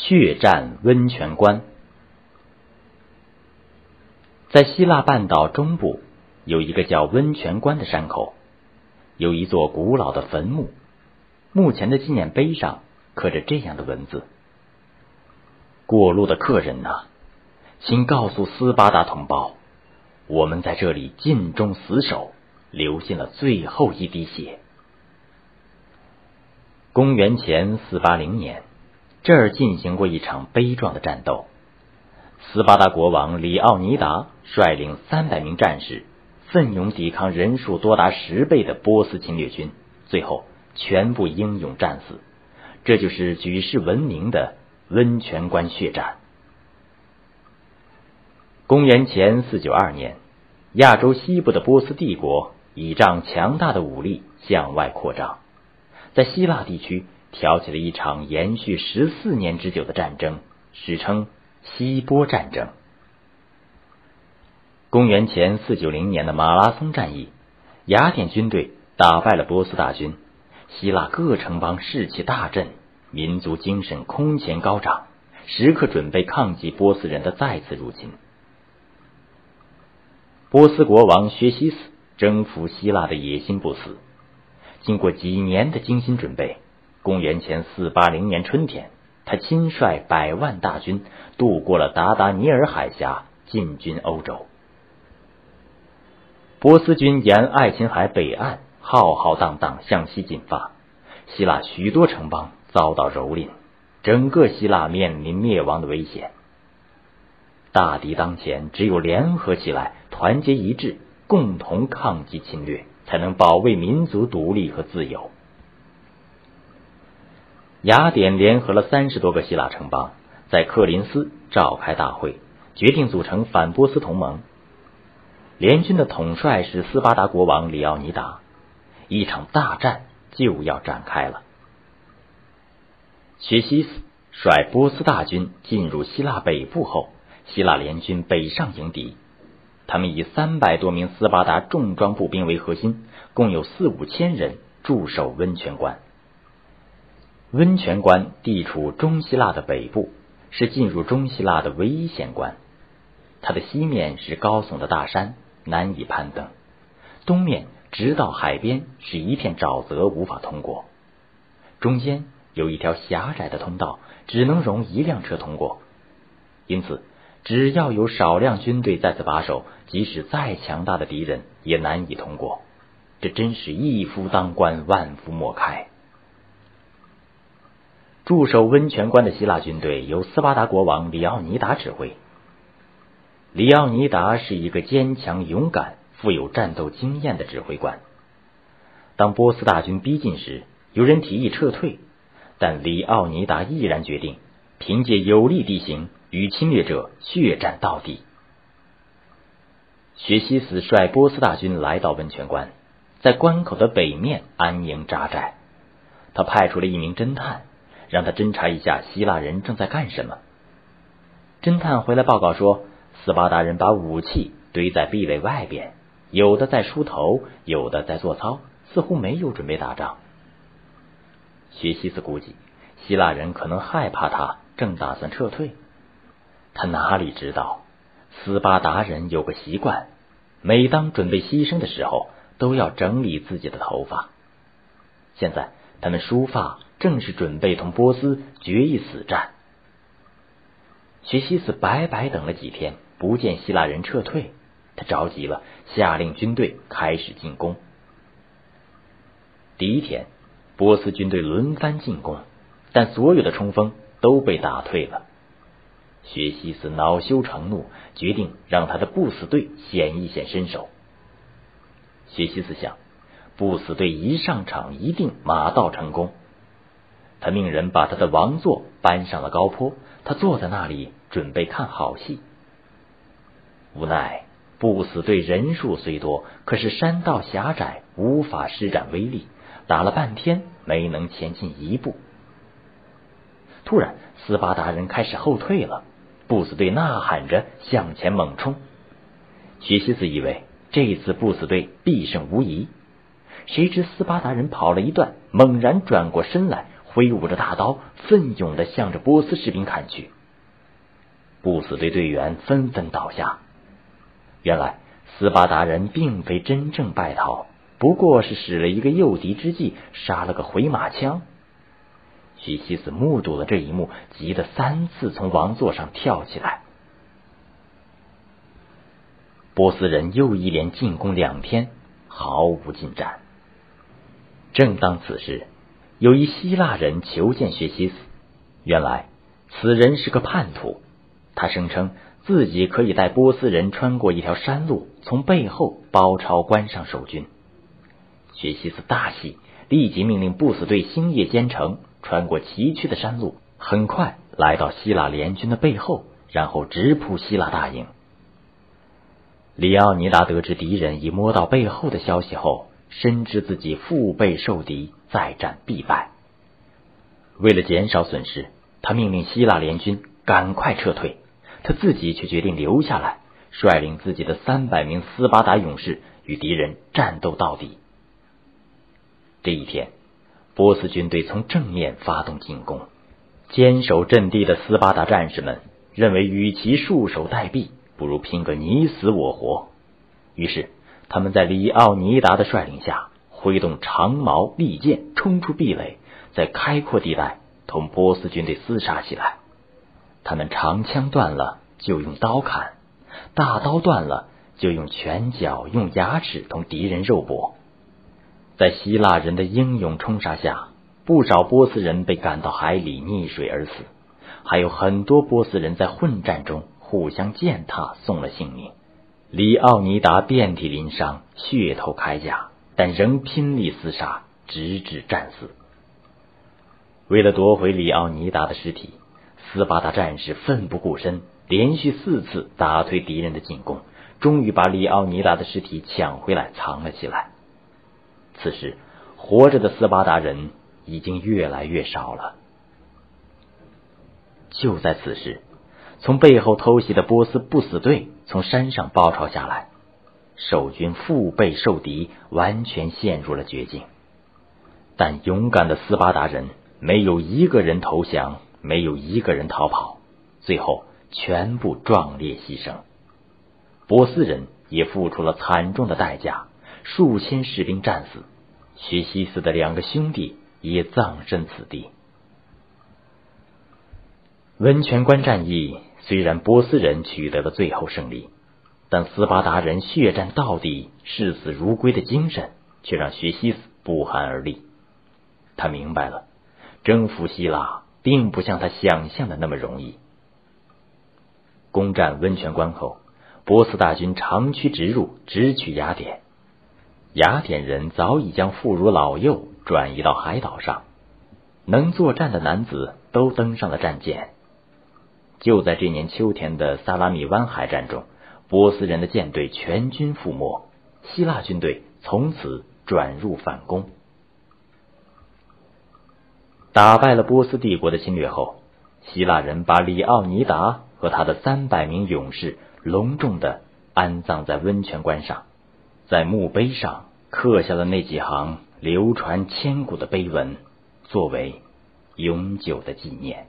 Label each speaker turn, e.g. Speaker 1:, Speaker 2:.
Speaker 1: 血战温泉关。在希腊半岛中部，有一个叫温泉关的山口，有一座古老的坟墓。墓前的纪念碑上刻着这样的文字：“过路的客人呐，请告诉斯巴达同胞，我们在这里尽忠死守，流尽了最后一滴血。”公元前四八零年，这儿进行过一场悲壮的战斗。斯巴达国王里奥尼达率领三百名战士，奋勇抵抗人数多达十倍的波斯侵略军，最后全部英勇战死。这就是举世闻名的温泉关血战。公元前四九二年，亚洲西部的波斯帝国倚仗强大的武力向外扩张，在希腊地区挑起了一场延续十四年之久的战争，史称。希波战争。公元前四九零年的马拉松战役，雅典军队打败了波斯大军，希腊各城邦士气大振，民族精神空前高涨，时刻准备抗击波斯人的再次入侵。波斯国王薛西斯征服希腊的野心不死，经过几年的精心准备，公元前四八零年春天。他亲率百万大军渡过了达达尼尔海峡，进军欧洲。波斯军沿爱琴海北岸浩浩荡荡向西进发，希腊许多城邦遭到蹂躏，整个希腊面临灭亡的危险。大敌当前，只有联合起来，团结一致，共同抗击侵略，才能保卫民族独立和自由。雅典联合了三十多个希腊城邦，在克林斯召开大会，决定组成反波斯同盟。联军的统帅是斯巴达国王里奥尼达，一场大战就要展开了。薛西斯率波斯大军进入希腊北部后，希腊联军北上迎敌。他们以三百多名斯巴达重装步兵为核心，共有四五千人驻守温泉关。温泉关地处中希腊的北部，是进入中希腊的唯一险关。它的西面是高耸的大山，难以攀登；东面直到海边是一片沼泽，无法通过。中间有一条狭窄的通道，只能容一辆车通过。因此，只要有少量军队在此把守，即使再强大的敌人也难以通过。这真是一夫当关，万夫莫开。驻守温泉关的希腊军队由斯巴达国王里奥尼达指挥。里奥尼达是一个坚强、勇敢、富有战斗经验的指挥官。当波斯大军逼近时，有人提议撤退，但里奥尼达毅然决定凭借有利地形与侵略者血战到底。薛西斯率波斯大军来到温泉关，在关口的北面安营扎寨。他派出了一名侦探。让他侦查一下希腊人正在干什么。侦探回来报告说，斯巴达人把武器堆在壁垒外边，有的在梳头，有的在做操，似乎没有准备打仗。薛西斯估计，希腊人可能害怕他，正打算撤退。他哪里知道，斯巴达人有个习惯，每当准备牺牲的时候，都要整理自己的头发。现在他们梳发。正是准备同波斯决一死战。薛西斯白白等了几天，不见希腊人撤退，他着急了，下令军队开始进攻。第一天，波斯军队轮番进攻，但所有的冲锋都被打退了。薛西斯恼羞成怒，决定让他的不死队显一显身手。薛西斯想，不死队一上场，一定马到成功。他命人把他的王座搬上了高坡，他坐在那里准备看好戏。无奈不死队人数虽多，可是山道狭窄，无法施展威力，打了半天没能前进一步。突然，斯巴达人开始后退了，不死队呐喊着向前猛冲。徐西斯以为这次不死队必胜无疑，谁知斯巴达人跑了一段，猛然转过身来。挥舞着大刀，奋勇的向着波斯士兵砍去。不死队队员纷纷倒下。原来斯巴达人并非真正败逃，不过是使了一个诱敌之计，杀了个回马枪。徐西斯目睹了这一幕，急得三次从王座上跳起来。波斯人又一连进攻两天，毫无进展。正当此时，有一希腊人求见薛西斯。原来此人是个叛徒，他声称自己可以带波斯人穿过一条山路，从背后包抄关上守军。薛西斯大喜，立即命令不死队星夜兼程。穿过崎岖的山路，很快来到希腊联军的背后，然后直扑希腊大营。里奥尼达得知敌人已摸到背后的消息后，深知自己腹背受敌，再战必败。为了减少损失，他命令希腊联军赶快撤退，他自己却决定留下来，率领自己的三百名斯巴达勇士与敌人战斗到底。这一天。波斯军队从正面发动进攻，坚守阵地的斯巴达战士们认为，与其束手待毙，不如拼个你死我活。于是，他们在里奥尼达的率领下，挥动长矛利剑，冲出壁垒，在开阔地带同波斯军队厮杀起来。他们长枪断了就用刀砍，大刀断了就用拳脚、用牙齿同敌人肉搏。在希腊人的英勇冲杀下，不少波斯人被赶到海里溺水而死，还有很多波斯人在混战中互相践踏，送了性命。里奥尼达遍体鳞伤，血透铠甲，但仍拼力厮杀，直至战死。为了夺回里奥尼达的尸体，斯巴达战士奋不顾身，连续四次打退敌人的进攻，终于把里奥尼达的尸体抢回来，藏了起来。此时，活着的斯巴达人已经越来越少了。就在此时，从背后偷袭的波斯不死队从山上包抄下来，守军腹背受敌，完全陷入了绝境。但勇敢的斯巴达人没有一个人投降，没有一个人逃跑，最后全部壮烈牺牲。波斯人也付出了惨重的代价。数千士兵战死，薛西斯的两个兄弟也葬身此地。温泉关战役虽然波斯人取得了最后胜利，但斯巴达人血战到底、视死如归的精神却让薛西斯不寒而栗。他明白了，征服希腊并不像他想象的那么容易。攻占温泉关后，波斯大军长驱直入，直取雅典。雅典人早已将妇孺老幼转移到海岛上，能作战的男子都登上了战舰。就在这年秋天的萨拉米湾海战中，波斯人的舰队全军覆没，希腊军队从此转入反攻。打败了波斯帝国的侵略后，希腊人把里奥尼达和他的三百名勇士隆重的安葬在温泉关上。在墓碑上刻下了那几行流传千古的碑文，作为永久的纪念。